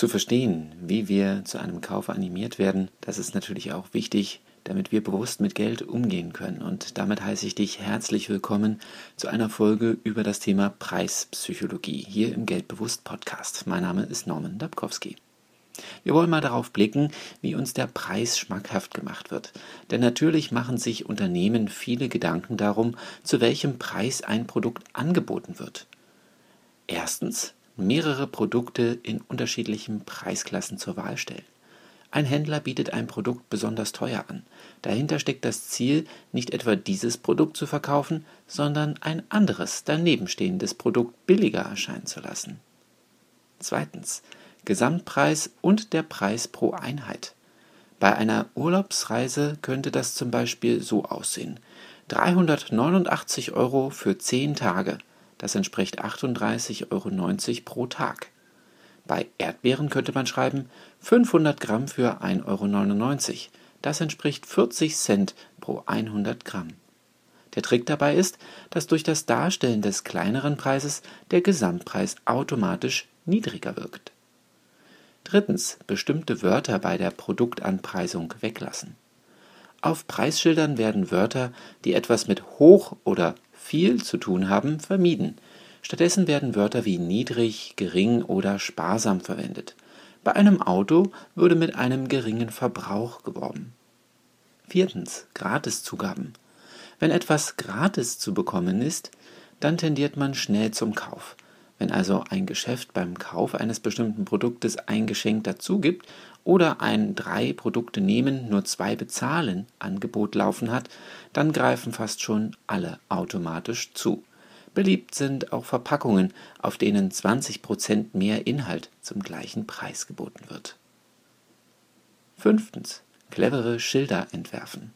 Zu verstehen, wie wir zu einem Kauf animiert werden, das ist natürlich auch wichtig, damit wir bewusst mit Geld umgehen können. Und damit heiße ich dich herzlich willkommen zu einer Folge über das Thema Preispsychologie hier im Geldbewusst Podcast. Mein Name ist Norman Dabkowski. Wir wollen mal darauf blicken, wie uns der Preis schmackhaft gemacht wird. Denn natürlich machen sich Unternehmen viele Gedanken darum, zu welchem Preis ein Produkt angeboten wird. Erstens, mehrere Produkte in unterschiedlichen Preisklassen zur Wahl stellen. Ein Händler bietet ein Produkt besonders teuer an. Dahinter steckt das Ziel, nicht etwa dieses Produkt zu verkaufen, sondern ein anderes, danebenstehendes Produkt billiger erscheinen zu lassen. Zweitens. Gesamtpreis und der Preis pro Einheit. Bei einer Urlaubsreise könnte das zum Beispiel so aussehen. 389 Euro für 10 Tage. Das entspricht 38,90 Euro pro Tag. Bei Erdbeeren könnte man schreiben 500 Gramm für 1,99 Euro. Das entspricht 40 Cent pro 100 Gramm. Der Trick dabei ist, dass durch das Darstellen des kleineren Preises der Gesamtpreis automatisch niedriger wirkt. Drittens. Bestimmte Wörter bei der Produktanpreisung weglassen. Auf Preisschildern werden Wörter, die etwas mit hoch oder viel zu tun haben, vermieden. Stattdessen werden Wörter wie niedrig, gering oder sparsam verwendet. Bei einem Auto würde mit einem geringen Verbrauch geworben. Viertens. Gratiszugaben. Wenn etwas gratis zu bekommen ist, dann tendiert man schnell zum Kauf. Wenn also ein Geschäft beim Kauf eines bestimmten Produktes ein Geschenk dazu gibt oder ein drei Produkte nehmen, nur zwei bezahlen Angebot laufen hat, dann greifen fast schon alle automatisch zu. Beliebt sind auch Verpackungen, auf denen 20% mehr Inhalt zum gleichen Preis geboten wird. Fünftens. Clevere Schilder entwerfen.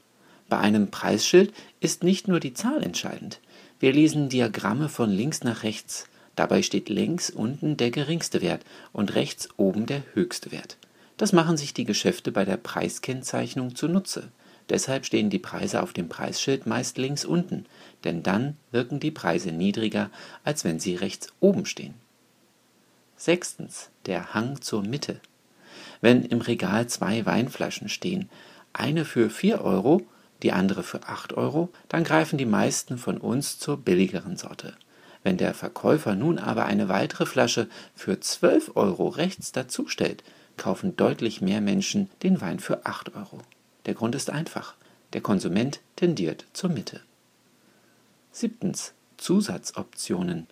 Bei einem Preisschild ist nicht nur die Zahl entscheidend. Wir lesen Diagramme von links nach rechts. Dabei steht links unten der geringste Wert und rechts oben der höchste Wert. Das machen sich die Geschäfte bei der Preiskennzeichnung zunutze. Deshalb stehen die Preise auf dem Preisschild meist links unten, denn dann wirken die Preise niedriger, als wenn sie rechts oben stehen. Sechstens. Der Hang zur Mitte. Wenn im Regal zwei Weinflaschen stehen, eine für 4 Euro, die andere für 8 Euro, dann greifen die meisten von uns zur billigeren Sorte. Wenn der Verkäufer nun aber eine weitere Flasche für 12 Euro rechts dazustellt, kaufen deutlich mehr Menschen den Wein für 8 Euro. Der Grund ist einfach. Der Konsument tendiert zur Mitte. Siebtens. Zusatzoptionen.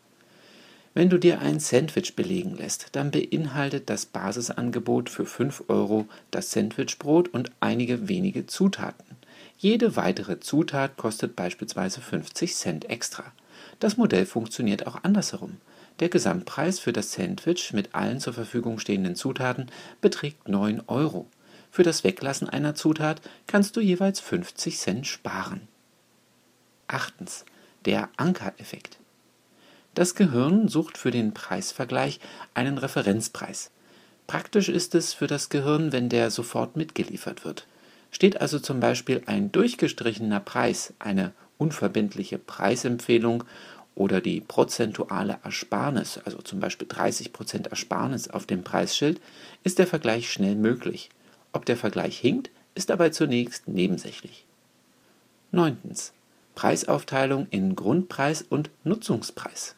Wenn du dir ein Sandwich belegen lässt, dann beinhaltet das Basisangebot für 5 Euro das Sandwichbrot und einige wenige Zutaten. Jede weitere Zutat kostet beispielsweise 50 Cent extra. Das Modell funktioniert auch andersherum. Der Gesamtpreis für das Sandwich mit allen zur Verfügung stehenden Zutaten beträgt 9 Euro. Für das Weglassen einer Zutat kannst du jeweils 50 Cent sparen. Achtens. Der Ankereffekt. Das Gehirn sucht für den Preisvergleich einen Referenzpreis. Praktisch ist es für das Gehirn, wenn der sofort mitgeliefert wird. Steht also zum Beispiel ein durchgestrichener Preis, eine unverbindliche Preisempfehlung oder die prozentuale Ersparnis, also zum Beispiel 30% Ersparnis auf dem Preisschild, ist der Vergleich schnell möglich. Ob der Vergleich hinkt, ist dabei zunächst nebensächlich. 9. Preisaufteilung in Grundpreis und Nutzungspreis.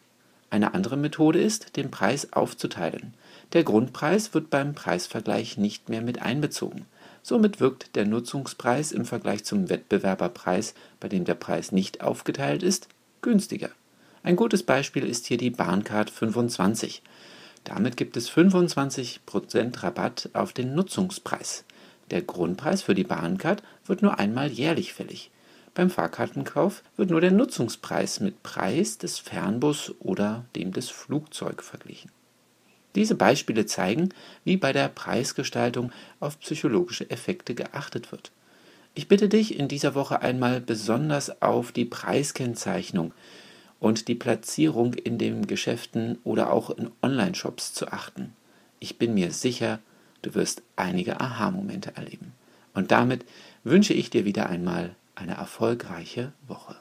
Eine andere Methode ist, den Preis aufzuteilen. Der Grundpreis wird beim Preisvergleich nicht mehr mit einbezogen. Somit wirkt der Nutzungspreis im Vergleich zum Wettbewerberpreis, bei dem der Preis nicht aufgeteilt ist, günstiger. Ein gutes Beispiel ist hier die Bahncard 25. Damit gibt es 25% Rabatt auf den Nutzungspreis. Der Grundpreis für die Bahncard wird nur einmal jährlich fällig. Beim Fahrkartenkauf wird nur der Nutzungspreis mit Preis des Fernbus oder dem des Flugzeug verglichen. Diese Beispiele zeigen, wie bei der Preisgestaltung auf psychologische Effekte geachtet wird. Ich bitte dich in dieser Woche einmal besonders auf die Preiskennzeichnung und die Platzierung in den Geschäften oder auch in Online-Shops zu achten. Ich bin mir sicher, du wirst einige Aha-Momente erleben. Und damit wünsche ich dir wieder einmal eine erfolgreiche Woche.